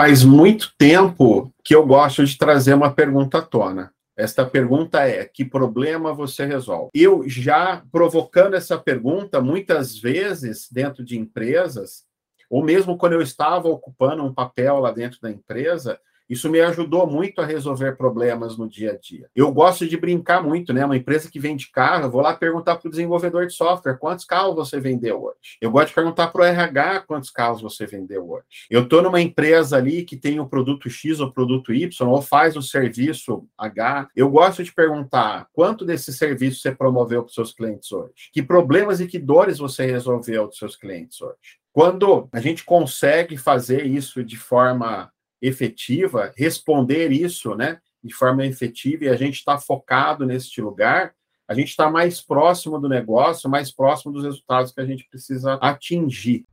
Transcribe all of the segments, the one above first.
Faz muito tempo que eu gosto de trazer uma pergunta à tona. Esta pergunta é: que problema você resolve? Eu já provocando essa pergunta, muitas vezes, dentro de empresas, ou mesmo quando eu estava ocupando um papel lá dentro da empresa, isso me ajudou muito a resolver problemas no dia a dia. Eu gosto de brincar muito, né? Uma empresa que vende carro, eu vou lá perguntar para o desenvolvedor de software quantos carros você vendeu hoje. Eu gosto de perguntar para o RH quantos carros você vendeu hoje. Eu estou numa empresa ali que tem o produto X ou produto Y, ou faz o serviço H. Eu gosto de perguntar quanto desse serviço você promoveu para os seus clientes hoje. Que problemas e que dores você resolveu dos seus clientes hoje. Quando a gente consegue fazer isso de forma efetiva, responder isso, né, de forma efetiva, e a gente está focado neste lugar, a gente está mais próximo do negócio, mais próximo dos resultados que a gente precisa atingir.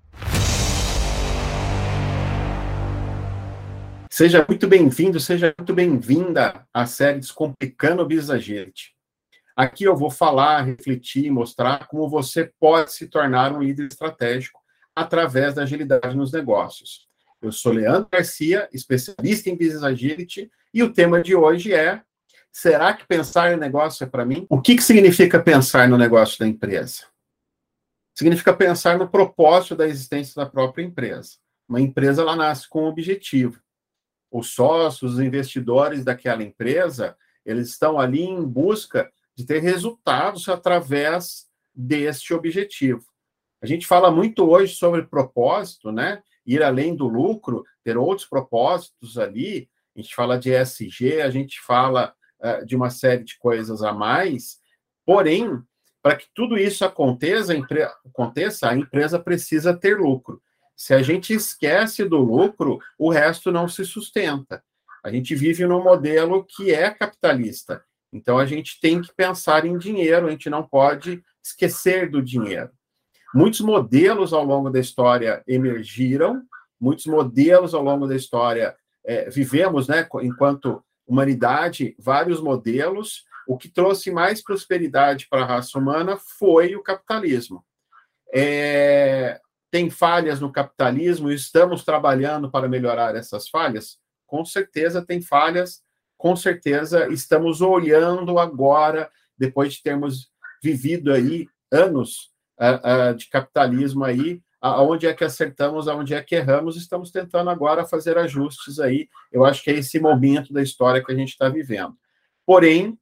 Seja muito bem-vindo, seja muito bem-vinda à série Descomplicando o Business. Aqui eu vou falar, refletir, mostrar como você pode se tornar um líder estratégico através da agilidade nos negócios. Eu sou Leandro Garcia, especialista em Business Agility, e o tema de hoje é: será que pensar no negócio é para mim? O que, que significa pensar no negócio da empresa? Significa pensar no propósito da existência da própria empresa. Uma empresa ela nasce com um objetivo. Os sócios, os investidores daquela empresa, eles estão ali em busca de ter resultados através deste objetivo. A gente fala muito hoje sobre propósito, né? Ir além do lucro, ter outros propósitos ali. A gente fala de ESG, a gente fala uh, de uma série de coisas a mais. Porém, para que tudo isso aconteça a, aconteça, a empresa precisa ter lucro. Se a gente esquece do lucro, o resto não se sustenta. A gente vive num modelo que é capitalista. Então a gente tem que pensar em dinheiro, a gente não pode esquecer do dinheiro. Muitos modelos ao longo da história emergiram, muitos modelos ao longo da história é, vivemos, né, enquanto humanidade, vários modelos. O que trouxe mais prosperidade para a raça humana foi o capitalismo. É, tem falhas no capitalismo estamos trabalhando para melhorar essas falhas? Com certeza tem falhas, com certeza estamos olhando agora, depois de termos vivido aí anos uh, uh, de capitalismo aí, aonde é que acertamos, aonde é que erramos, estamos tentando agora fazer ajustes aí. Eu acho que é esse momento da história que a gente está vivendo. Porém,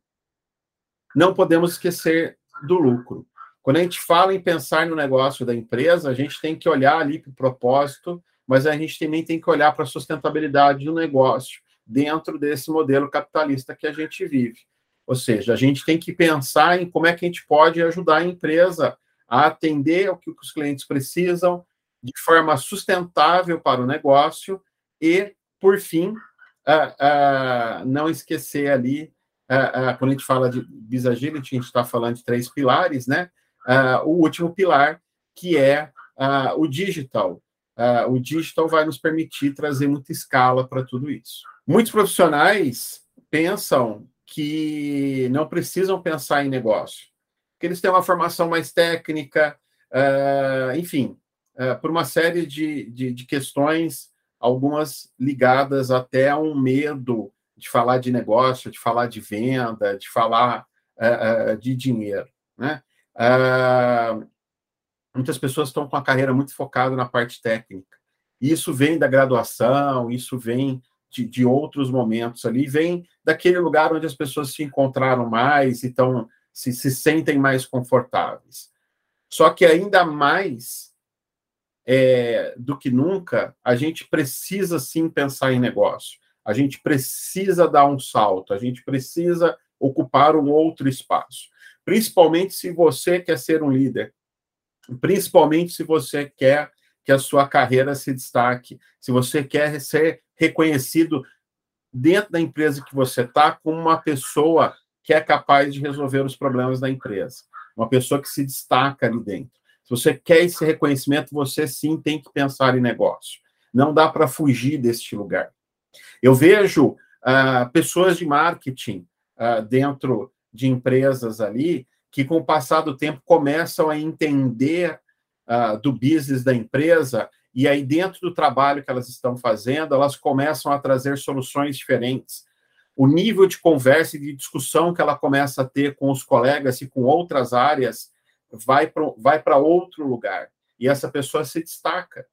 não podemos esquecer do lucro. Quando a gente fala em pensar no negócio da empresa, a gente tem que olhar ali para o propósito, mas a gente também tem que olhar para a sustentabilidade do negócio dentro desse modelo capitalista que a gente vive. Ou seja, a gente tem que pensar em como é que a gente pode ajudar a empresa a atender ao que os clientes precisam de forma sustentável para o negócio e, por fim, uh, uh, não esquecer ali, uh, quando a gente fala de Business a gente está falando de três pilares, né? o último pilar, que é o digital. o digital vai nos permitir trazer muita escala para tudo isso. Muitos profissionais pensam que não precisam pensar em negócio que eles têm uma formação mais técnica, uh, enfim, uh, por uma série de, de, de, questões, algumas ligadas até a um medo de falar de negócio, de falar de venda, de falar uh, de dinheiro. Né? muitas pessoas estão com a carreira muito focada na parte técnica. Isso vem da graduação, isso vem de, de, outros momentos ali, vem daquele lugar onde as pessoas se encontraram mais e estão se, se sentem mais confortáveis. Só que ainda mais é, do que nunca, a gente precisa sim pensar em negócio. A gente precisa dar um salto, a gente precisa ocupar um outro espaço. Principalmente se você quer ser um líder, principalmente se você quer que a sua carreira se destaque, se você quer ser reconhecido dentro da empresa que você está como uma pessoa que é capaz de resolver os problemas da empresa. Uma pessoa que se destaca ali dentro. Se você quer esse reconhecimento, você sim tem que pensar em negócio. Não dá para fugir deste lugar. Eu vejo uh, pessoas de marketing uh, dentro de empresas ali que, com o passar do tempo, começam a entender uh, do business da empresa e aí, dentro do trabalho que elas estão fazendo, elas começam a trazer soluções diferentes. O nível de conversa e de discussão que ela começa a ter com os colegas e com outras áreas vai para vai outro lugar. E essa pessoa se destaca.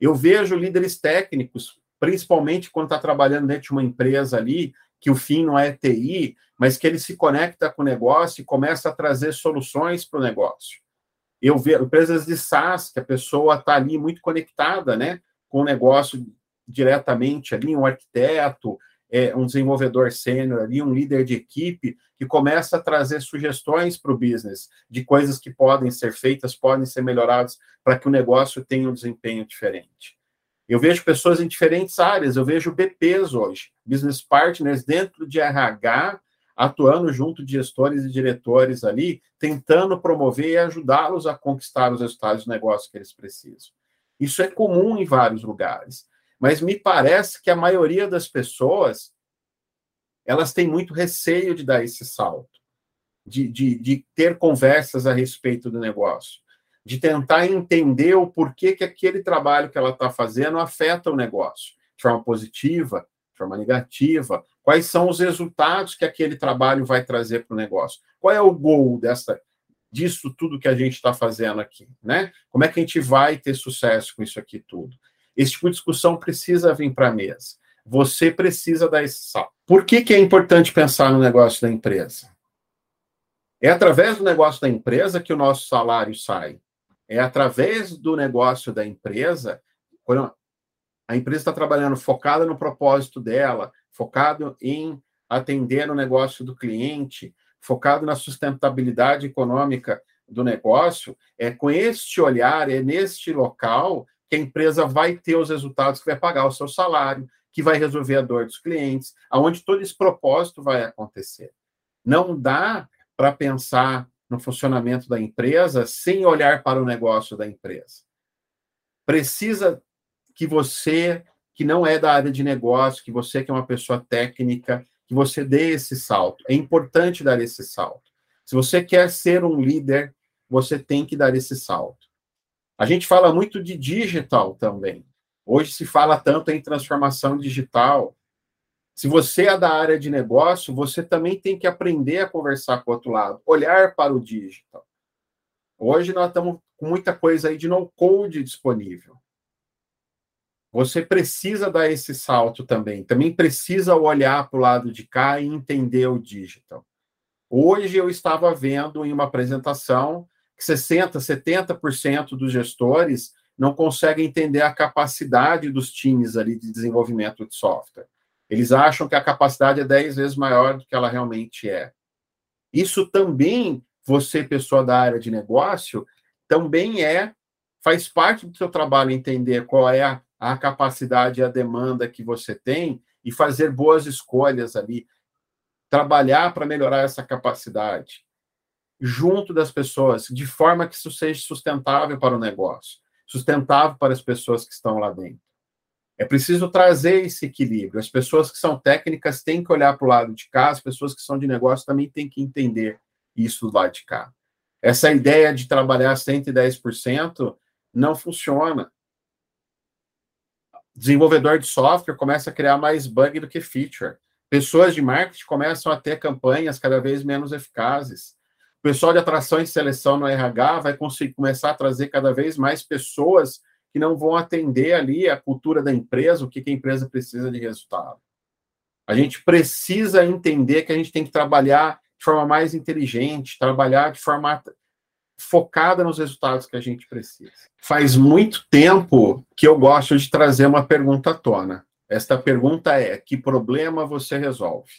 Eu vejo líderes técnicos, principalmente quando está trabalhando dentro de uma empresa ali, que o fim não é TI, mas que ele se conecta com o negócio e começa a trazer soluções para o negócio. Eu vejo empresas de SaaS, que a pessoa está ali muito conectada né, com o negócio diretamente ali, um arquiteto, é, um desenvolvedor sênior ali, um líder de equipe, que começa a trazer sugestões para o business de coisas que podem ser feitas, podem ser melhoradas para que o negócio tenha um desempenho diferente. Eu vejo pessoas em diferentes áreas, eu vejo BPs hoje, business partners dentro de RH, atuando junto de gestores e diretores ali, tentando promover e ajudá-los a conquistar os resultados do negócio que eles precisam. Isso é comum em vários lugares, mas me parece que a maioria das pessoas elas têm muito receio de dar esse salto, de, de, de ter conversas a respeito do negócio, de tentar entender o porquê que aquele trabalho que ela está fazendo afeta o negócio, de forma positiva, de forma negativa, quais são os resultados que aquele trabalho vai trazer para o negócio, qual é o gol dessa, disso tudo que a gente está fazendo aqui, né? Como é que a gente vai ter sucesso com isso aqui tudo? Esse tipo de discussão precisa vir para a mesa. Você precisa dar esse salto. Por que, que é importante pensar no negócio da empresa? É através do negócio da empresa que o nosso salário sai. É através do negócio da empresa, quando a empresa está trabalhando focada no propósito dela, focado em atender o negócio do cliente, focado na sustentabilidade econômica do negócio, é com este olhar, é neste local que a empresa vai ter os resultados que vai pagar o seu salário, que vai resolver a dor dos clientes, aonde todo esse propósito vai acontecer. Não dá para pensar no funcionamento da empresa sem olhar para o negócio da empresa. Precisa que você, que não é da área de negócio, que você que é uma pessoa técnica, que você dê esse salto. É importante dar esse salto. Se você quer ser um líder, você tem que dar esse salto. A gente fala muito de digital também. Hoje se fala tanto em transformação digital. Se você é da área de negócio, você também tem que aprender a conversar com o outro lado, olhar para o digital. Hoje nós estamos com muita coisa aí de no-code disponível. Você precisa dar esse salto também. Também precisa olhar para o lado de cá e entender o digital. Hoje eu estava vendo em uma apresentação que 60%, 70% dos gestores não conseguem entender a capacidade dos times ali de desenvolvimento de software. Eles acham que a capacidade é 10 vezes maior do que ela realmente é. Isso também, você, pessoa da área de negócio, também é, faz parte do seu trabalho entender qual é a a capacidade e a demanda que você tem e fazer boas escolhas ali, trabalhar para melhorar essa capacidade junto das pessoas, de forma que isso seja sustentável para o negócio, sustentável para as pessoas que estão lá dentro. É preciso trazer esse equilíbrio. As pessoas que são técnicas têm que olhar para o lado de cá, as pessoas que são de negócio também têm que entender isso do lado de cá. Essa ideia de trabalhar 110% não funciona desenvolvedor de software começa a criar mais bug do que feature. Pessoas de marketing começam a ter campanhas cada vez menos eficazes. Pessoal de atração e seleção no RH vai conseguir começar a trazer cada vez mais pessoas que não vão atender ali a cultura da empresa, o que, que a empresa precisa de resultado. A gente precisa entender que a gente tem que trabalhar de forma mais inteligente, trabalhar de forma focada nos resultados que a gente precisa. Faz muito tempo que eu gosto de trazer uma pergunta à tona. Esta pergunta é: que problema você resolve?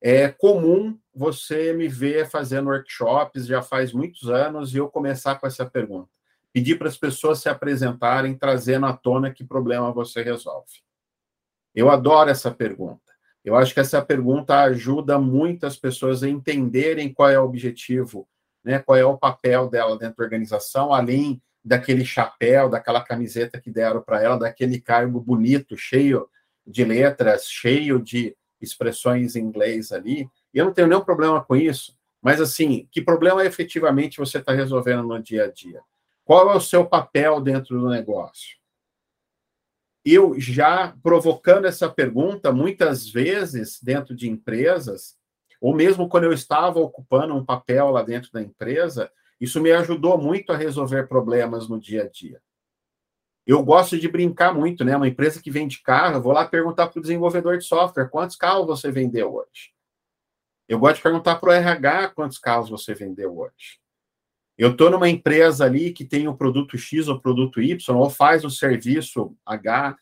É comum você me ver fazendo workshops já faz muitos anos e eu começar com essa pergunta. Pedir para as pessoas se apresentarem, trazendo à tona que problema você resolve. Eu adoro essa pergunta. Eu acho que essa pergunta ajuda muitas pessoas a entenderem qual é o objetivo né, qual é o papel dela dentro da organização, além daquele chapéu, daquela camiseta que deram para ela, daquele cargo bonito, cheio de letras, cheio de expressões em inglês ali. E eu não tenho nenhum problema com isso, mas assim, que problema efetivamente você está resolvendo no dia a dia? Qual é o seu papel dentro do negócio? Eu já provocando essa pergunta, muitas vezes, dentro de empresas, ou mesmo quando eu estava ocupando um papel lá dentro da empresa, isso me ajudou muito a resolver problemas no dia a dia. Eu gosto de brincar muito, né? Uma empresa que vende carro, eu vou lá perguntar para o desenvolvedor de software quantos carros você vendeu hoje. Eu gosto de perguntar para o RH quantos carros você vendeu hoje. Eu estou numa empresa ali que tem o produto X ou produto Y, ou faz o serviço H.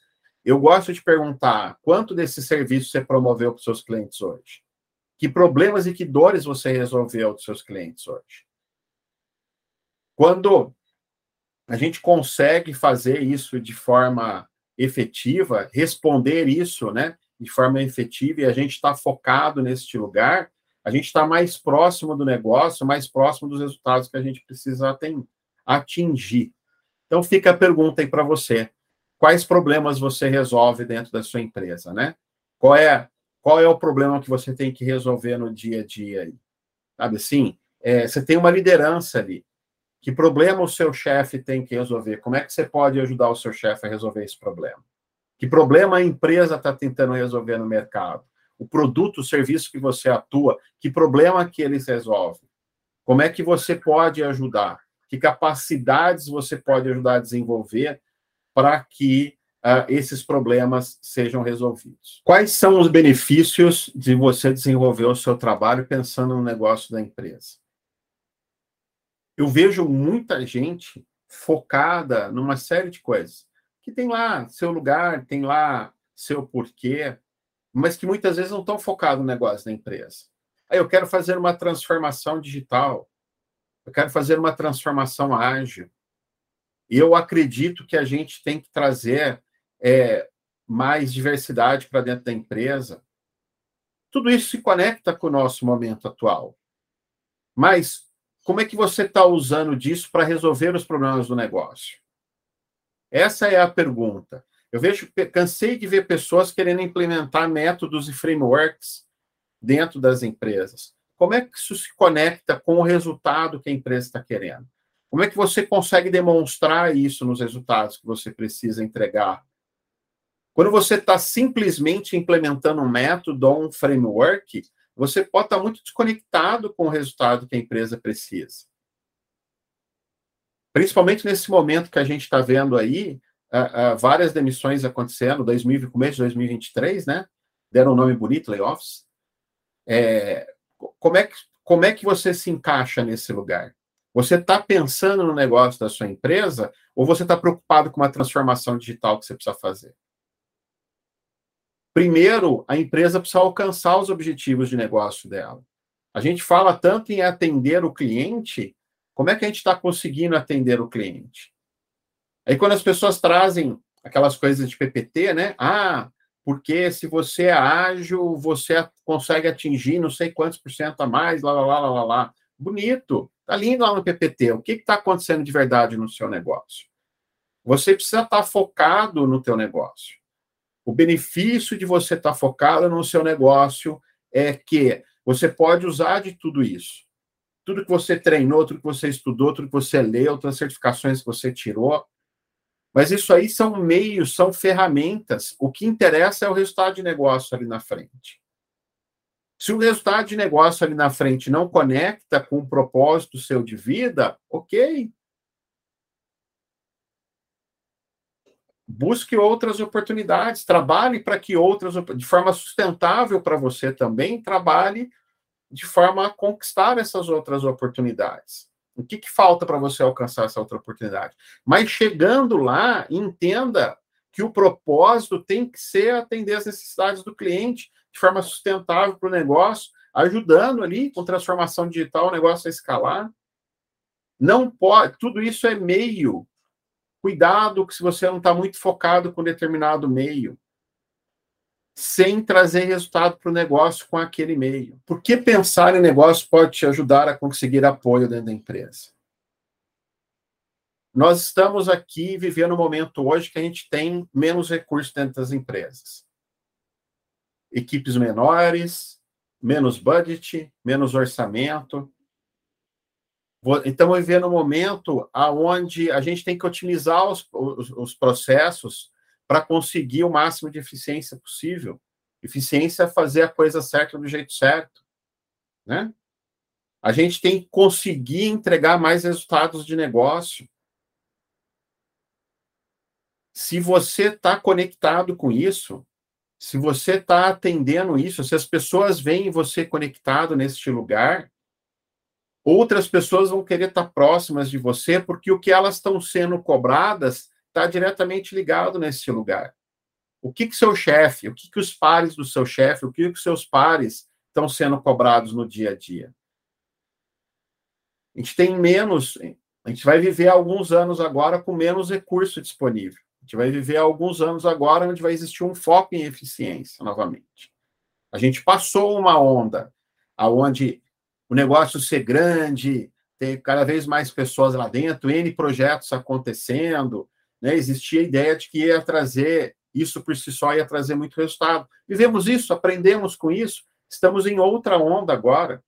Eu gosto de perguntar quanto desse serviço você promoveu para os seus clientes hoje. Que problemas e que dores você resolveu dos seus clientes hoje. Quando a gente consegue fazer isso de forma efetiva, responder isso, né, de forma efetiva, e a gente está focado neste lugar, a gente está mais próximo do negócio, mais próximo dos resultados que a gente precisa atingir. Então, fica a pergunta aí para você: quais problemas você resolve dentro da sua empresa, né? Qual é, qual é o problema que você tem que resolver no dia a dia aí? Sabe assim? É, você tem uma liderança ali. Que problema o seu chefe tem que resolver? Como é que você pode ajudar o seu chefe a resolver esse problema? Que problema a empresa está tentando resolver no mercado? O produto, o serviço que você atua, que problema que eles resolvem? Como é que você pode ajudar? Que capacidades você pode ajudar a desenvolver para que uh, esses problemas sejam resolvidos? Quais são os benefícios de você desenvolver o seu trabalho pensando no negócio da empresa? eu vejo muita gente focada numa série de coisas, que tem lá seu lugar, tem lá seu porquê, mas que muitas vezes não estão focados no negócio da empresa. Aí eu quero fazer uma transformação digital, eu quero fazer uma transformação ágil. E eu acredito que a gente tem que trazer é, mais diversidade para dentro da empresa. Tudo isso se conecta com o nosso momento atual. Mas como é que você está usando disso para resolver os problemas do negócio? Essa é a pergunta. Eu vejo, cansei de ver pessoas querendo implementar métodos e frameworks dentro das empresas. Como é que isso se conecta com o resultado que a empresa está querendo? Como é que você consegue demonstrar isso nos resultados que você precisa entregar? Quando você está simplesmente implementando um método ou um framework, você pode estar muito desconectado com o resultado que a empresa precisa. Principalmente nesse momento que a gente está vendo aí, uh, uh, várias demissões acontecendo, 2000, começo de 2023, né? Deram um nome bonito, layoffs. É, como, é que, como é que você se encaixa nesse lugar? Você está pensando no negócio da sua empresa ou você está preocupado com uma transformação digital que você precisa fazer? Primeiro, a empresa precisa alcançar os objetivos de negócio dela. A gente fala tanto em atender o cliente, como é que a gente está conseguindo atender o cliente? Aí, quando as pessoas trazem aquelas coisas de PPT, né? Ah, porque se você é ágil, você consegue atingir não sei quantos por cento a mais, lá, lá, lá, lá, lá. Bonito, tá lindo lá no PPT. O que está acontecendo de verdade no seu negócio? Você precisa estar tá focado no teu negócio. O benefício de você estar tá focado no seu negócio é que você pode usar de tudo isso. Tudo que você treinou, tudo que você estudou, tudo que você leu, todas as certificações que você tirou. Mas isso aí são meios, são ferramentas. O que interessa é o resultado de negócio ali na frente. Se o resultado de negócio ali na frente não conecta com o propósito seu de vida, ok, busque outras oportunidades, trabalhe para que outras, de forma sustentável para você também, trabalhe de forma a conquistar essas outras oportunidades. O que, que falta para você alcançar essa outra oportunidade? Mas chegando lá, entenda que o propósito tem que ser atender as necessidades do cliente de forma sustentável para o negócio, ajudando ali com transformação digital o negócio a escalar. Não pode, tudo isso é meio Cuidado que se você não está muito focado com determinado meio, sem trazer resultado para o negócio com aquele meio. Por que pensar em negócio pode te ajudar a conseguir apoio dentro da empresa? Nós estamos aqui vivendo um momento hoje que a gente tem menos recursos dentro das empresas. Equipes menores, menos budget, menos orçamento. Estamos vivendo um momento onde a gente tem que otimizar os, os, os processos para conseguir o máximo de eficiência possível. Eficiência é fazer a coisa certa do jeito certo, né? A gente tem que conseguir entregar mais resultados de negócio. Se você está conectado com isso, se você está atendendo isso, se as pessoas veem você conectado neste lugar, outras pessoas vão querer estar próximas de você, porque o que elas estão sendo cobradas está diretamente ligado nesse lugar. O que que seu chefe, o que que os pares do seu chefe, o que que seus pares estão sendo cobrados no dia a dia? A gente tem menos, a gente vai viver alguns anos agora com menos recurso disponível. A gente vai viver alguns anos agora onde vai existir um foco em eficiência novamente. A gente passou uma onda aonde o negócio ser grande, ter cada vez mais pessoas lá dentro, N projetos acontecendo, né? existia a ideia de que ia trazer, isso por si só ia trazer muito resultado. Vivemos isso, aprendemos com isso, estamos em outra onda agora.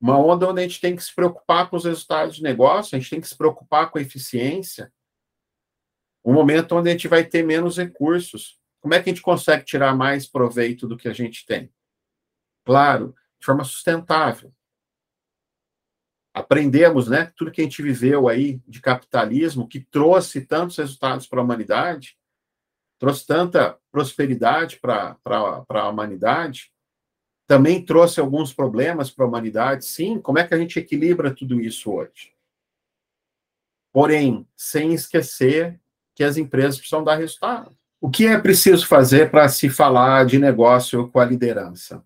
Uma onda onde a gente tem que se preocupar com os resultados de negócio, a gente tem que se preocupar com a eficiência. Um momento onde a gente vai ter menos recursos. Como é que a gente consegue tirar mais proveito do que a gente tem? Claro, de forma sustentável. Aprendemos, né, tudo que a gente viveu aí de capitalismo, que trouxe tantos resultados para a humanidade, trouxe tanta prosperidade para a humanidade, também trouxe alguns problemas para a humanidade, sim. Como é que a gente equilibra tudo isso hoje? Porém, sem esquecer que as empresas precisam dar resultado. O que é preciso fazer para se falar de negócio com a liderança?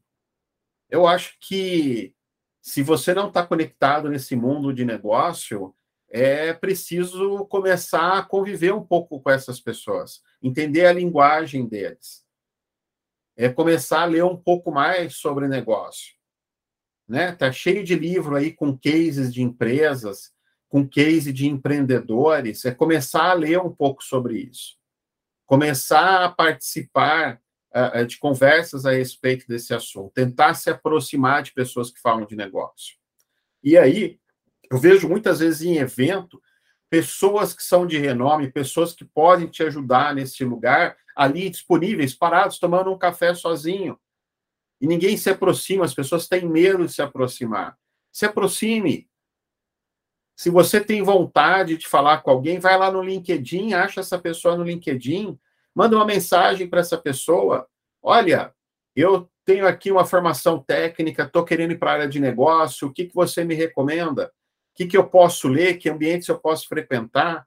Eu acho que se você não está conectado nesse mundo de negócio, é preciso começar a conviver um pouco com essas pessoas, entender a linguagem deles, é começar a ler um pouco mais sobre negócio, né? Tá cheio de livro aí com cases de empresas, com case de empreendedores, é começar a ler um pouco sobre isso, começar a participar uh, de conversas a respeito desse assunto, tentar se aproximar de pessoas que falam de negócio. E aí, eu vejo muitas vezes em evento pessoas que são de renome, pessoas que podem te ajudar nesse lugar, ali disponíveis, parados, tomando um café sozinho. E ninguém se aproxima, as pessoas têm medo de se aproximar. Se aproxime. Se você tem vontade de falar com alguém, vai lá no LinkedIn, acha essa pessoa no LinkedIn, Manda uma mensagem para essa pessoa. Olha, eu tenho aqui uma formação técnica, estou querendo ir para a área de negócio, o que, que você me recomenda? O que, que eu posso ler? Que ambientes eu posso frequentar? O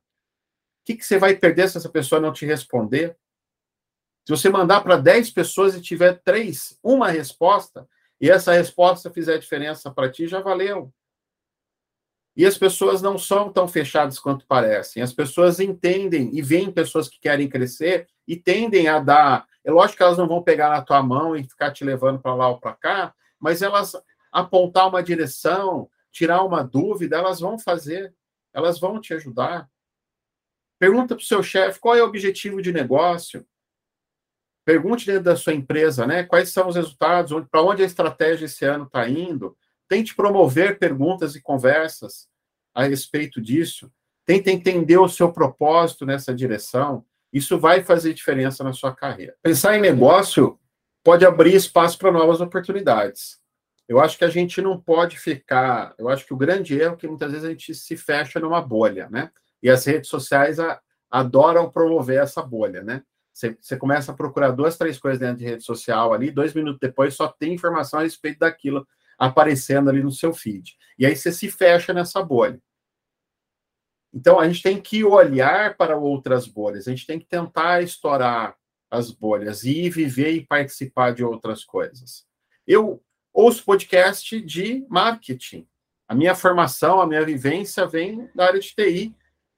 que, que você vai perder se essa pessoa não te responder? Se você mandar para 10 pessoas e tiver três, uma resposta, e essa resposta fizer diferença para ti, já valeu. E as pessoas não são tão fechadas quanto parecem. As pessoas entendem e veem pessoas que querem crescer e tendem a dar. É lógico que elas não vão pegar na tua mão e ficar te levando para lá ou para cá, mas elas apontar uma direção, tirar uma dúvida, elas vão fazer. Elas vão te ajudar. Pergunta para o seu chefe qual é o objetivo de negócio. Pergunte dentro da sua empresa, né? Quais são os resultados, para onde a estratégia esse ano está indo Tente promover perguntas e conversas a respeito disso. Tente entender o seu propósito nessa direção. Isso vai fazer diferença na sua carreira. Pensar em negócio pode abrir espaço para novas oportunidades. Eu acho que a gente não pode ficar. Eu acho que o grande erro é que muitas vezes a gente se fecha numa bolha, né? E as redes sociais a, adoram promover essa bolha, né? Você, você, começa a procurar duas, três coisas dentro de rede social ali, dois minutos depois só tem informação a respeito daquilo aparecendo ali no seu feed. E aí você se fecha nessa bolha. Então a gente tem que olhar para outras bolhas, a gente tem que tentar estourar as bolhas e viver e participar de outras coisas. Eu ouço podcast de marketing. A minha formação, a minha vivência vem da área de TI.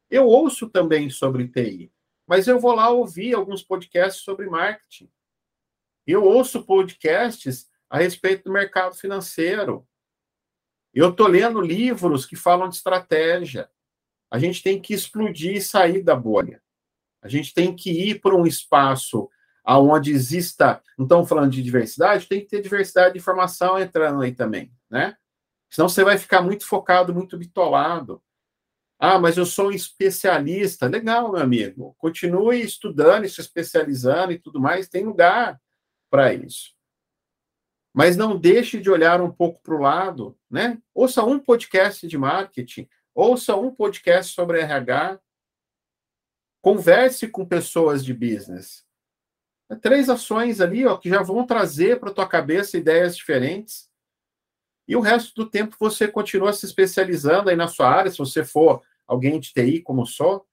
Eu ouço também sobre TI, mas eu vou lá ouvir alguns podcasts sobre marketing. Eu ouço podcasts a respeito do mercado financeiro. Eu estou lendo livros que falam de estratégia. A gente tem que explodir e sair da bolha. A gente tem que ir para um espaço aonde exista. Estamos falando de diversidade, tem que ter diversidade de informação entrando aí também, né? Senão você vai ficar muito focado, muito bitolado. Ah, mas eu sou um especialista. Legal, meu amigo. Continue estudando e se especializando e tudo mais. Tem lugar para isso. Mas não deixe de olhar um pouco para o lado, né? Ouça um podcast de marketing, ouça um podcast sobre RH, converse com pessoas de business. É três ações ali, ó, que já vão trazer para tua cabeça ideias diferentes. E o resto do tempo você continua se especializando aí na sua área, se você for alguém de TI como sou.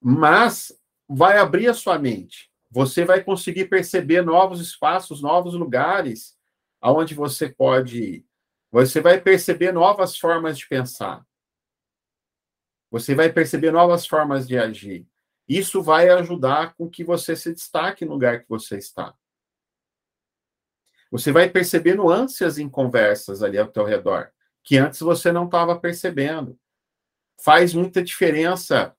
Mas vai abrir a sua mente. Você vai conseguir perceber novos espaços, novos lugares aonde você pode. Você vai perceber novas formas de pensar. Você vai perceber novas formas de agir. Isso vai ajudar com que você se destaque no lugar que você está. Você vai perceber nuances em conversas ali ao teu redor, que antes você não estava percebendo. Faz muita diferença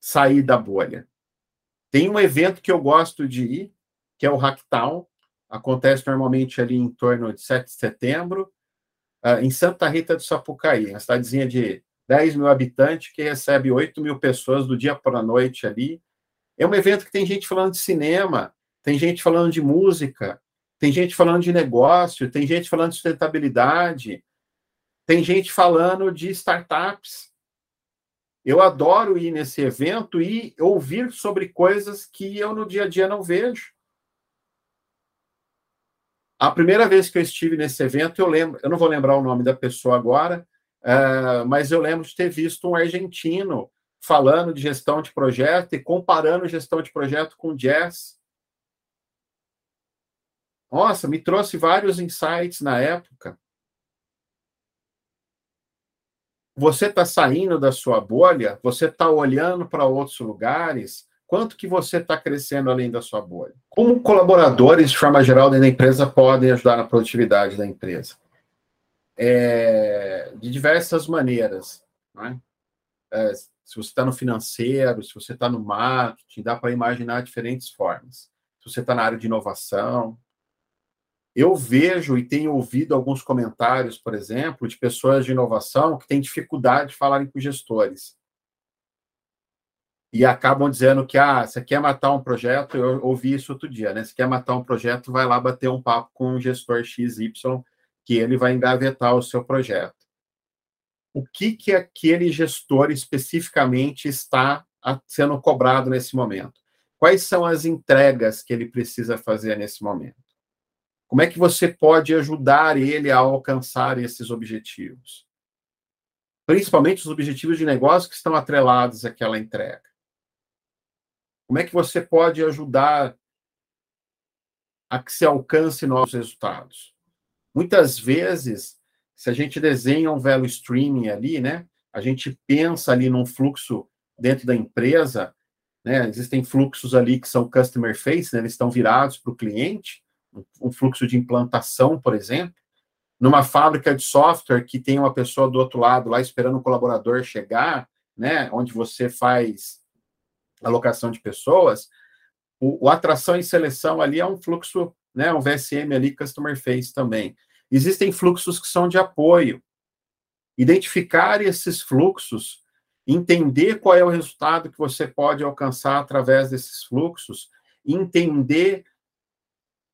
sair da bolha. Tem um evento que eu gosto de ir, que é o Hacktown. Acontece normalmente ali em torno de 7 de setembro, em Santa Rita do Sapucaí, uma cidadezinha de 10 mil habitantes que recebe 8 mil pessoas do dia para a noite ali. É um evento que tem gente falando de cinema, tem gente falando de música, tem gente falando de negócio, tem gente falando de sustentabilidade, tem gente falando de startups. Eu adoro ir nesse evento e ouvir sobre coisas que eu no dia a dia não vejo. A primeira vez que eu estive nesse evento, eu lembro, eu não vou lembrar o nome da pessoa agora, uh, mas eu lembro de ter visto um argentino falando de gestão de projeto e comparando gestão de projeto com jazz. Nossa, me trouxe vários insights na época. Você está saindo da sua bolha, você está olhando para outros lugares, quanto que você está crescendo além da sua bolha? Como colaboradores, de forma geral, dentro da empresa, podem ajudar na produtividade da empresa? É, de diversas maneiras. Né? É, se você está no financeiro, se você está no marketing, dá para imaginar diferentes formas. Se você está na área de inovação, eu vejo e tenho ouvido alguns comentários, por exemplo, de pessoas de inovação que têm dificuldade de falarem com gestores. E acabam dizendo que, ah, você quer matar um projeto, eu ouvi isso outro dia, né? Você quer matar um projeto, vai lá bater um papo com o gestor XY, que ele vai engavetar o seu projeto. O que, que aquele gestor especificamente está sendo cobrado nesse momento? Quais são as entregas que ele precisa fazer nesse momento? Como é que você pode ajudar ele a alcançar esses objetivos? Principalmente os objetivos de negócio que estão atrelados àquela entrega. Como é que você pode ajudar a que se alcance novos resultados? Muitas vezes, se a gente desenha um value streaming ali, né, a gente pensa ali num fluxo dentro da empresa, né, existem fluxos ali que são customer face, né, eles estão virados para o cliente, um fluxo de implantação, por exemplo, numa fábrica de software que tem uma pessoa do outro lado lá esperando o colaborador chegar, né, onde você faz alocação de pessoas, o, o atração e seleção ali é um fluxo, né, um VSM ali, customer face também. Existem fluxos que são de apoio. Identificar esses fluxos, entender qual é o resultado que você pode alcançar através desses fluxos, entender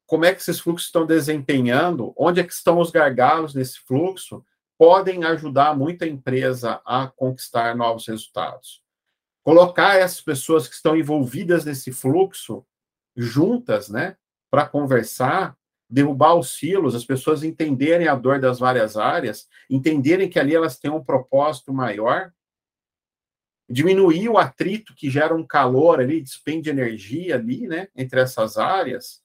como é que esses fluxos estão desempenhando, onde é que estão os gargalos nesse fluxo, podem ajudar muito a empresa a conquistar novos resultados. Colocar essas pessoas que estão envolvidas nesse fluxo juntas, né, para conversar, derrubar os silos, as pessoas entenderem a dor das várias áreas, entenderem que ali elas têm um propósito maior, diminuir o atrito que gera um calor ali, despende energia ali, né, entre essas áreas,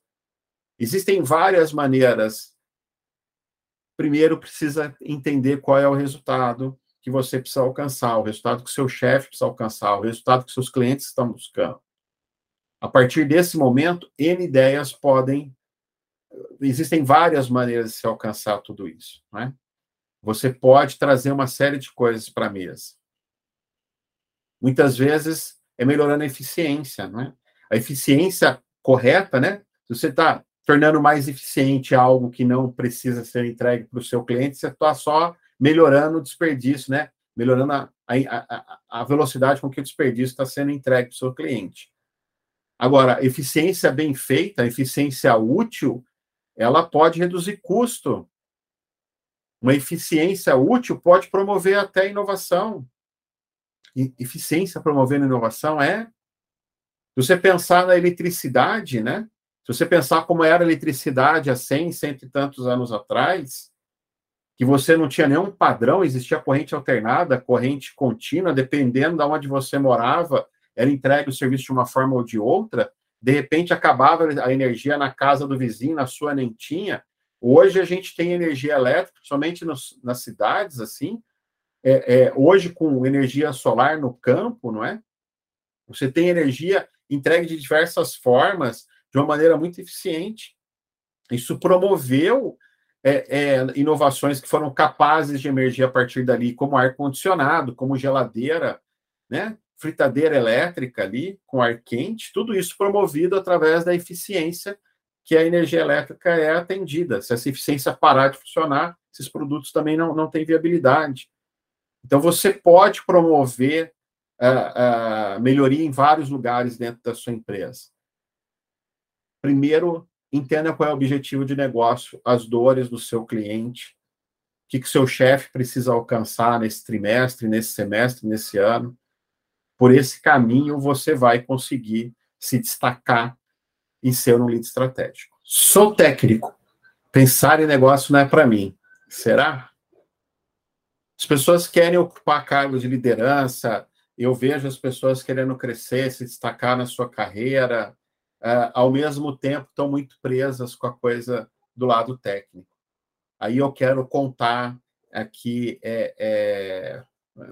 Existem várias maneiras. Primeiro, precisa entender qual é o resultado que você precisa alcançar, o resultado que seu chefe precisa alcançar, o resultado que seus clientes estão buscando. A partir desse momento, N ideias podem. Existem várias maneiras de se alcançar tudo isso. Né? Você pode trazer uma série de coisas para a mesa. Muitas vezes é melhorando a eficiência. Né? A eficiência correta, né? Se você está tornando mais eficiente algo que não precisa ser entregue para o seu cliente, você está só melhorando o desperdício, né? Melhorando a, a, a velocidade com que o desperdício está sendo entregue para o seu cliente. Agora, eficiência bem feita, eficiência útil, ela pode reduzir custo. Uma eficiência útil pode promover até inovação. E eficiência promovendo inovação é. Se você pensar na eletricidade, né? Se você pensar como era a eletricidade há 100, cento e tantos anos atrás, que você não tinha nenhum padrão, existia corrente alternada, corrente contínua, dependendo de onde você morava, era entregue o serviço de uma forma ou de outra, de repente acabava a energia na casa do vizinho, na sua nem tinha. Hoje a gente tem energia elétrica, somente nos, nas cidades, assim, é, é, hoje com energia solar no campo, não é? Você tem energia entregue de diversas formas, de uma maneira muito eficiente. Isso promoveu é, é, inovações que foram capazes de emergir a partir dali, como ar-condicionado, como geladeira, né? fritadeira elétrica ali, com ar quente, tudo isso promovido através da eficiência que a energia elétrica é atendida. Se essa eficiência parar de funcionar, esses produtos também não, não têm viabilidade. Então, você pode promover uh, melhoria em vários lugares dentro da sua empresa. Primeiro, entenda qual é o objetivo de negócio, as dores do seu cliente, o que, que seu chefe precisa alcançar nesse trimestre, nesse semestre, nesse ano. Por esse caminho, você vai conseguir se destacar e ser um líder estratégico. Sou técnico. Pensar em negócio não é para mim. Será? As pessoas querem ocupar cargos de liderança. Eu vejo as pessoas querendo crescer, se destacar na sua carreira, uh, ao mesmo tempo estão muito presas com a coisa do lado técnico. Aí eu quero contar aqui é, é,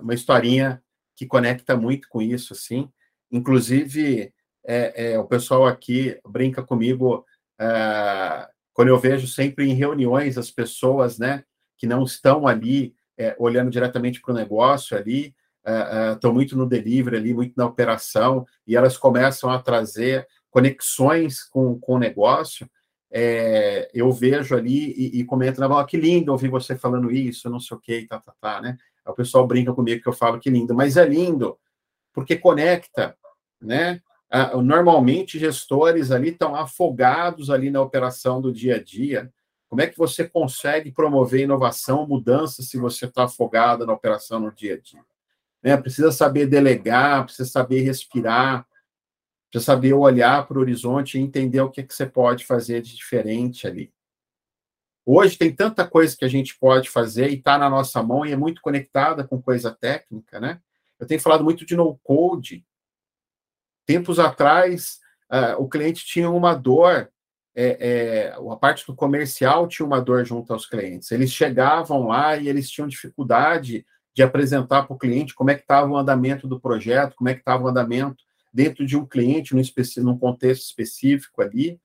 uma historinha que conecta muito com isso, assim. Inclusive, é, é o pessoal aqui brinca comigo é, quando eu vejo sempre em reuniões as pessoas, né, que não estão ali é, olhando diretamente para o negócio ali, estão muito no delivery ali, muito na operação, e elas começam a trazer conexões com, com o negócio, é, eu vejo ali e, e comento na bola, que lindo ouvir você falando isso, não sei o que, tá, tá, tá, né? o pessoal brinca comigo que eu falo que lindo, mas é lindo, porque conecta, né? normalmente, gestores ali estão afogados ali na operação do dia a dia. Como é que você consegue promover inovação, mudança, se você está afogado na operação no dia a dia? Né? Precisa saber delegar, precisa saber respirar, Precisa saber olhar para o horizonte e entender o que, que você pode fazer de diferente ali. Hoje tem tanta coisa que a gente pode fazer e está na nossa mão e é muito conectada com coisa técnica, né? Eu tenho falado muito de no-code. Tempos atrás, uh, o cliente tinha uma dor, é, é, a parte do comercial tinha uma dor junto aos clientes. Eles chegavam lá e eles tinham dificuldade de apresentar para o cliente como é que estava o andamento do projeto, como é que estava o andamento dentro de um cliente, num, num contexto específico ali.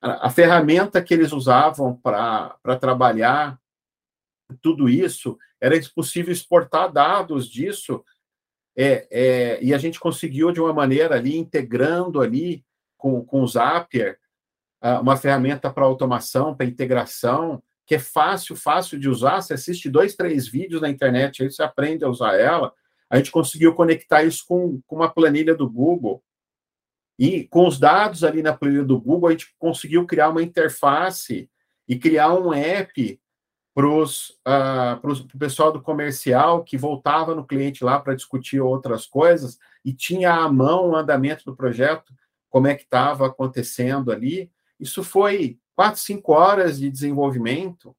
A, a ferramenta que eles usavam para trabalhar tudo isso, era possível exportar dados disso, é, é, e a gente conseguiu, de uma maneira ali, integrando ali com, com o Zapier, uma ferramenta para automação, para integração, que é fácil, fácil de usar. Você assiste dois, três vídeos na internet, aí você aprende a usar ela, a gente conseguiu conectar isso com, com uma planilha do Google. E com os dados ali na planilha do Google, a gente conseguiu criar uma interface e criar um app para uh, o pessoal do comercial que voltava no cliente lá para discutir outras coisas e tinha à mão o andamento do projeto, como é que estava acontecendo ali. Isso foi quatro, cinco horas de desenvolvimento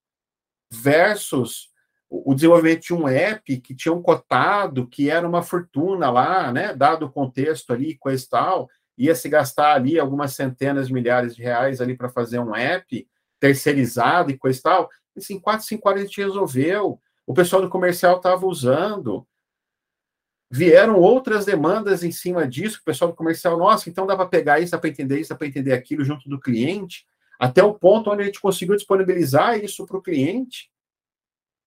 versus o desenvolvimento de um app que tinha um cotado, que era uma fortuna lá, né, dado o contexto ali, coisa e tal, ia se gastar ali algumas centenas de milhares de reais ali para fazer um app terceirizado e coisa e tal. Assim, quatro, cinco horas a gente resolveu. O pessoal do comercial estava usando. Vieram outras demandas em cima disso, o pessoal do comercial, nossa, então dá para pegar isso, dá para entender isso, dá para entender aquilo junto do cliente, até o ponto onde a gente conseguiu disponibilizar isso para o cliente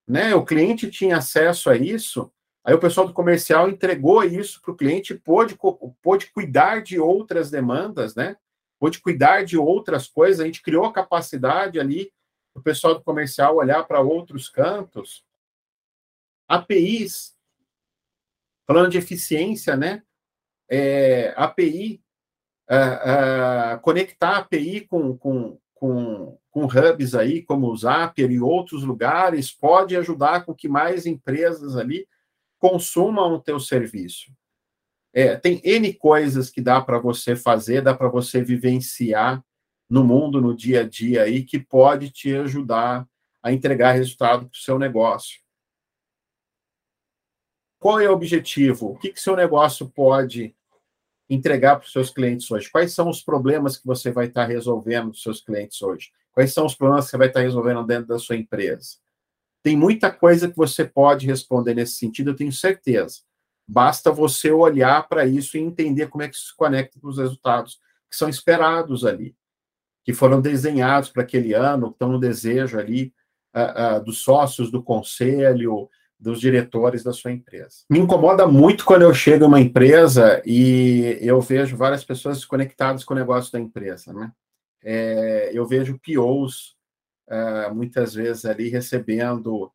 né? O cliente tinha acesso a isso, aí o pessoal do comercial entregou isso para o cliente, pôde, pôde cuidar de outras demandas, né? pôde cuidar de outras coisas, a gente criou a capacidade ali o pessoal do comercial olhar para outros cantos. APIs, falando de eficiência, né? É, API, uh, uh, conectar API com, com, com, com hubs aí, como o Zapier e outros lugares, pode ajudar com que mais empresas ali consumam o teu serviço. É, tem N coisas que dá para você fazer, dá para você vivenciar no mundo, no dia a dia aí, que pode te ajudar a entregar resultado para o seu negócio. Qual é o objetivo? O que, que seu negócio pode entregar para os seus clientes hoje? Quais são os problemas que você vai estar resolvendo para os seus clientes hoje? Quais são os problemas que você vai estar resolvendo dentro da sua empresa? Tem muita coisa que você pode responder nesse sentido, eu tenho certeza. Basta você olhar para isso e entender como é que se conecta com os resultados que são esperados ali, que foram desenhados para aquele ano, que estão no desejo ali uh, uh, dos sócios do conselho, dos diretores da sua empresa. Me incomoda muito quando eu chego em uma empresa e eu vejo várias pessoas desconectadas com o negócio da empresa, né? É, eu vejo POs uh, muitas vezes ali recebendo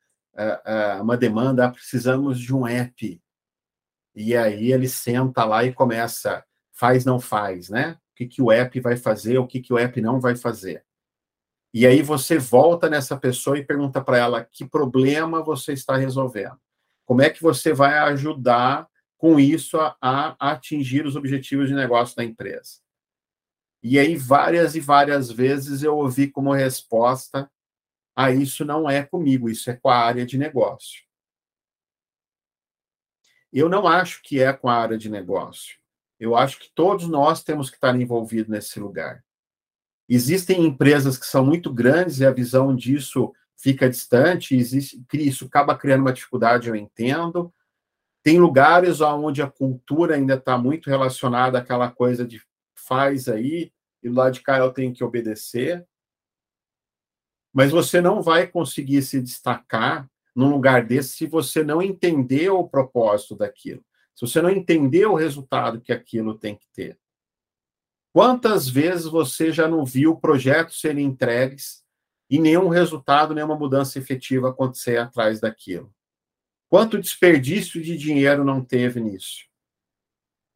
uma demanda, ah, precisamos de um app e aí ele senta lá e começa, faz, não faz, né? O que, que o app vai fazer, o que, que o app não vai fazer. E aí você volta nessa pessoa e pergunta para ela que problema você está resolvendo. Como é que você vai ajudar com isso a, a atingir os objetivos de negócio da empresa? E aí, várias e várias vezes eu ouvi como resposta: ah, isso não é comigo, isso é com a área de negócio. Eu não acho que é com a área de negócio. Eu acho que todos nós temos que estar envolvidos nesse lugar. Existem empresas que são muito grandes e a visão disso fica distante, existe, isso acaba criando uma dificuldade, eu entendo. Tem lugares onde a cultura ainda está muito relacionada àquela coisa de faz aí, e lado de cá eu tenho que obedecer. Mas você não vai conseguir se destacar num lugar desse se você não entender o propósito daquilo, se você não entender o resultado que aquilo tem que ter. Quantas vezes você já não viu projetos serem entregues e nenhum resultado, nenhuma mudança efetiva acontecer atrás daquilo? Quanto desperdício de dinheiro não teve nisso?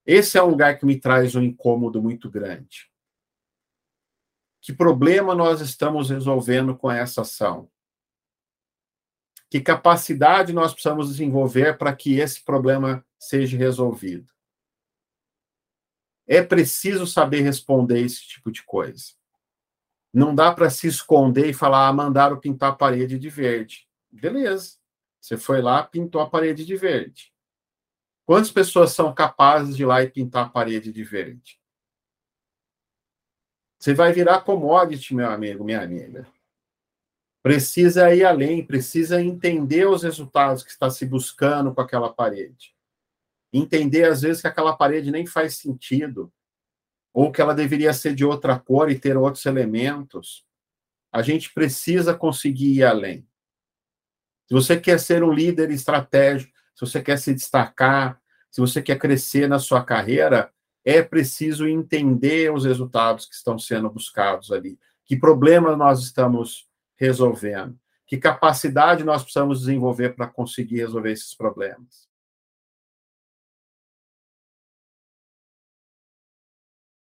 Esse é um lugar que me traz um incômodo muito grande. Que problema nós estamos resolvendo com essa ação? Que capacidade nós precisamos desenvolver para que esse problema seja resolvido? É preciso saber responder esse tipo de coisa. Não dá para se esconder e falar, ah, mandaram pintar a parede de verde. Beleza. Você foi lá, pintou a parede de verde. Quantas pessoas são capazes de ir lá e pintar a parede de verde? Você vai virar commodity, meu amigo, minha amiga precisa ir além, precisa entender os resultados que está se buscando com aquela parede. Entender, às vezes, que aquela parede nem faz sentido, ou que ela deveria ser de outra cor e ter outros elementos. A gente precisa conseguir ir além. Se você quer ser um líder estratégico, se você quer se destacar, se você quer crescer na sua carreira, é preciso entender os resultados que estão sendo buscados ali. Que problema nós estamos resolvendo? Que capacidade nós precisamos desenvolver para conseguir resolver esses problemas?